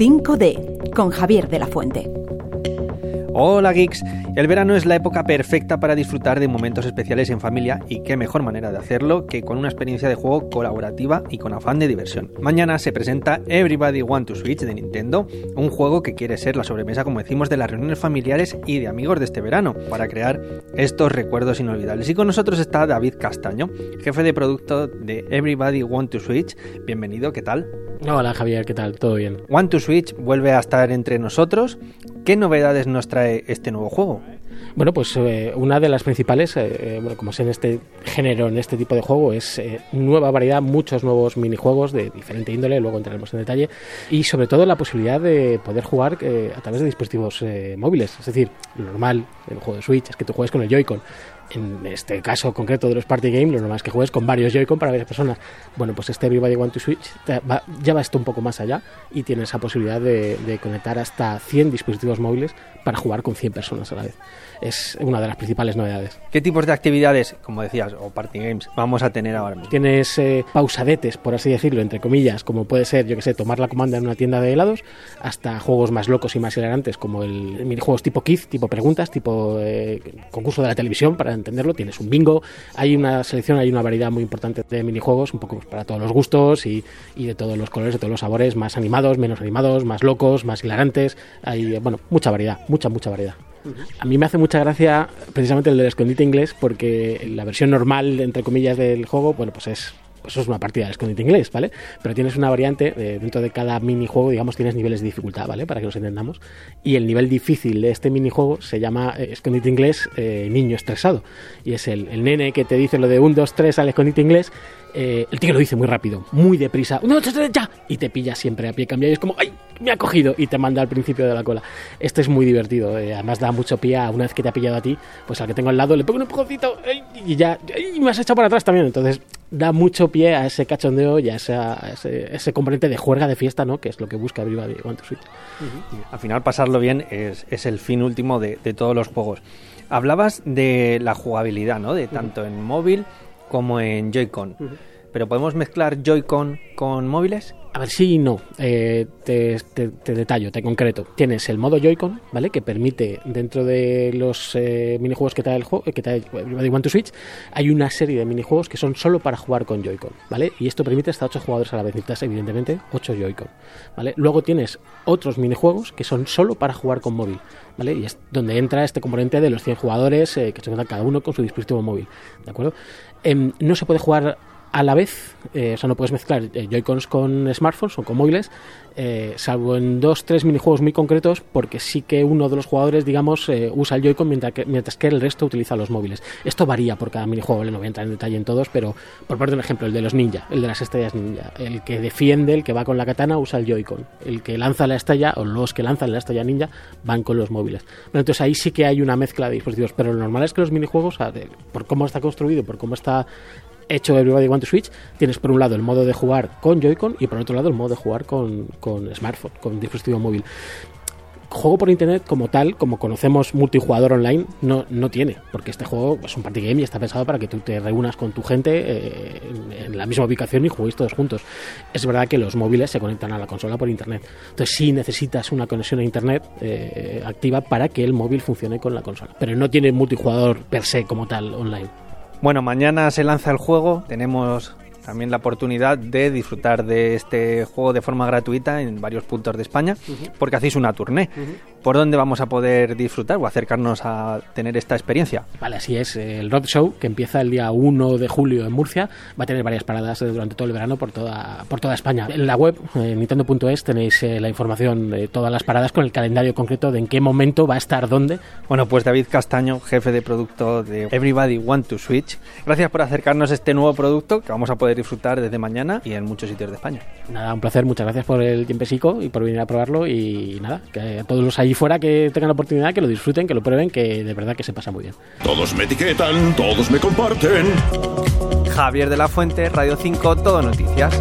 5D con Javier de la Fuente. Hola geeks, el verano es la época perfecta para disfrutar de momentos especiales en familia y qué mejor manera de hacerlo que con una experiencia de juego colaborativa y con afán de diversión. Mañana se presenta Everybody Want to Switch de Nintendo, un juego que quiere ser la sobremesa como decimos de las reuniones familiares y de amigos de este verano para crear estos recuerdos inolvidables. Y con nosotros está David Castaño, jefe de producto de Everybody Want to Switch. Bienvenido, ¿qué tal? Hola Javier, ¿qué tal? ¿Todo bien? Want to Switch vuelve a estar entre nosotros. ¿Qué novedades nos trae este nuevo juego? Bueno, pues eh, una de las principales, eh, eh, bueno, como es en este género, en este tipo de juego, es nueva variedad, muchos nuevos minijuegos de diferente índole, luego entraremos en detalle, y sobre todo la posibilidad de poder jugar a través de dispositivos móviles. Es decir, lo normal en un juego de Switch es que tú juegues con el Joy-Con en este caso concreto de los party games, lo normal es que juegues con varios Joy-Con para varias personas. Bueno, pues este Everybody Want to Switch va, ya va esto un poco más allá y tiene esa posibilidad de, de, conectar hasta 100 dispositivos móviles para jugar con 100 personas a la vez. Es una de las principales novedades. ¿Qué tipos de actividades, como decías, o party games, vamos a tener ahora mismo? Tienes eh, pausadetes, por así decirlo, entre comillas, como puede ser, yo que sé, tomar la comanda en una tienda de helados, hasta juegos más locos y más hilarantes, como el, minijuegos tipo quiz, tipo preguntas, tipo eh, concurso de la televisión, para entenderlo. Tienes un bingo, hay una selección, hay una variedad muy importante de minijuegos, un poco pues, para todos los gustos y, y de todos los colores, de todos los sabores, más animados, menos animados, más locos, más hilarantes. Hay, bueno, mucha variedad mucha, mucha variedad. A mí me hace mucha gracia precisamente el del escondite inglés porque la versión normal, entre comillas, del juego, bueno, pues es pues es una partida de escondite inglés, ¿vale? Pero tienes una variante, eh, dentro de cada minijuego, digamos, tienes niveles de dificultad, ¿vale? Para que nos entendamos. Y el nivel difícil de este minijuego se llama eh, escondite inglés eh, niño estresado. Y es el, nene que te dice lo de 1, 2, 3 al escondite inglés eh, el tío lo dice muy rápido, muy deprisa, no, ya, y te pilla siempre a pie cambiado y es como, ¡ay! Me ha cogido y te manda al principio de la cola. Este es muy divertido, además da mucho pie a una vez que te ha pillado a ti, pues al que tengo al lado le pongo un empujoncito y ya, y me has echado para atrás también. Entonces da mucho pie a ese cachondeo y a, ese, componente de juerga de fiesta, ¿no? Que es lo que busca Everybody Want to Switch. Al final pasarlo bien es, el fin último de, todos los juegos. Hablabas de la jugabilidad, ¿no? De tanto en móvil como en Joy-Con. Pero podemos mezclar Joy-Con con móviles? A ver, sí y no. Eh, te, detallo, te concreto. Tienes el modo Joy-Con, ¿vale? Que permite, dentro de los eh, minijuegos que trae el juego, que trae Everybody Want to Switch, hay una serie de minijuegos que son solo para jugar con Joy-Con, ¿vale? Y esto permite hasta 8 jugadores a la vez. Necesitas, evidentemente, 8 Joy-Con, ¿vale? Luego tienes otros minijuegos que son solo para jugar con móvil, ¿vale? Y es donde entra este componente de los 100 jugadores eh, que se encuentran cada uno con su dispositivo móvil, ¿de acuerdo? Em, no se puede jugar a la vez, eh, o sea, no puedes mezclar eh, Joy-Cons con smartphones o con móviles, eh, salvo en dos, tres minijuegos muy concretos, porque sí que uno de los jugadores, digamos, usa el Joy-Con mientras que, mientras que el resto utiliza los móviles. Esto varía por cada minijuego, no voy a entrar en detalle en todos, pero por parte de un ejemplo, el de los ninja, el de las estrellas ninja, el que defiende, el que va con la katana, usa el Joy-Con, el que lanza la estrella, o los que lanzan la estrella ninja, van con los móviles. entonces ahí sí que hay una mezcla de dispositivos, pero lo normal es que los minijuegos, por cómo está construido, por cómo está hecho Everybody Want to Switch, tienes por un lado el modo de jugar con Joy-Con y por otro lado el modo de jugar con, con smartphone, con dispositivo móvil juego por internet como tal, como conocemos multijugador online, no, no tiene, porque este juego es un party game y está pensado para que tú te reúnas con tu gente eh, en, la misma ubicación y juguéis todos juntos. Es verdad que los móviles se conectan a la consola por internet, entonces sí necesitas una conexión a internet eh, activa para que el móvil funcione con la consola, pero no tiene multijugador per se como tal online. Bueno, mañana se lanza el juego, tenemos también la oportunidad de disfrutar de este juego de forma gratuita en varios puntos de España, porque hacéis una tournée. ¿Por dónde vamos a poder disfrutar o acercarnos a tener esta experiencia? Vale, así es. El Road Show, que empieza el día 1 de julio en Murcia, va a tener varias paradas durante todo el verano por toda, por toda España. En la web, en nintendo.es, tenéis eh, la información de todas las paradas con el calendario concreto de en qué momento va a estar dónde. Bueno, pues David Castaño, jefe de producto de Everybody Want to Switch, gracias por acercarnos a este nuevo producto que vamos a poder disfrutar desde mañana y en muchos sitios de España. Nada, un placer, muchas gracias por el tiempecico y por venir a probarlo y nada, que todos los ahí fuera que tengan la oportunidad, que lo disfruten, que lo prueben, que de verdad que se pasa muy bien. Todos me etiquetan, todos me comparten. Javier de la Fuente, Radio 5, Todo Noticias.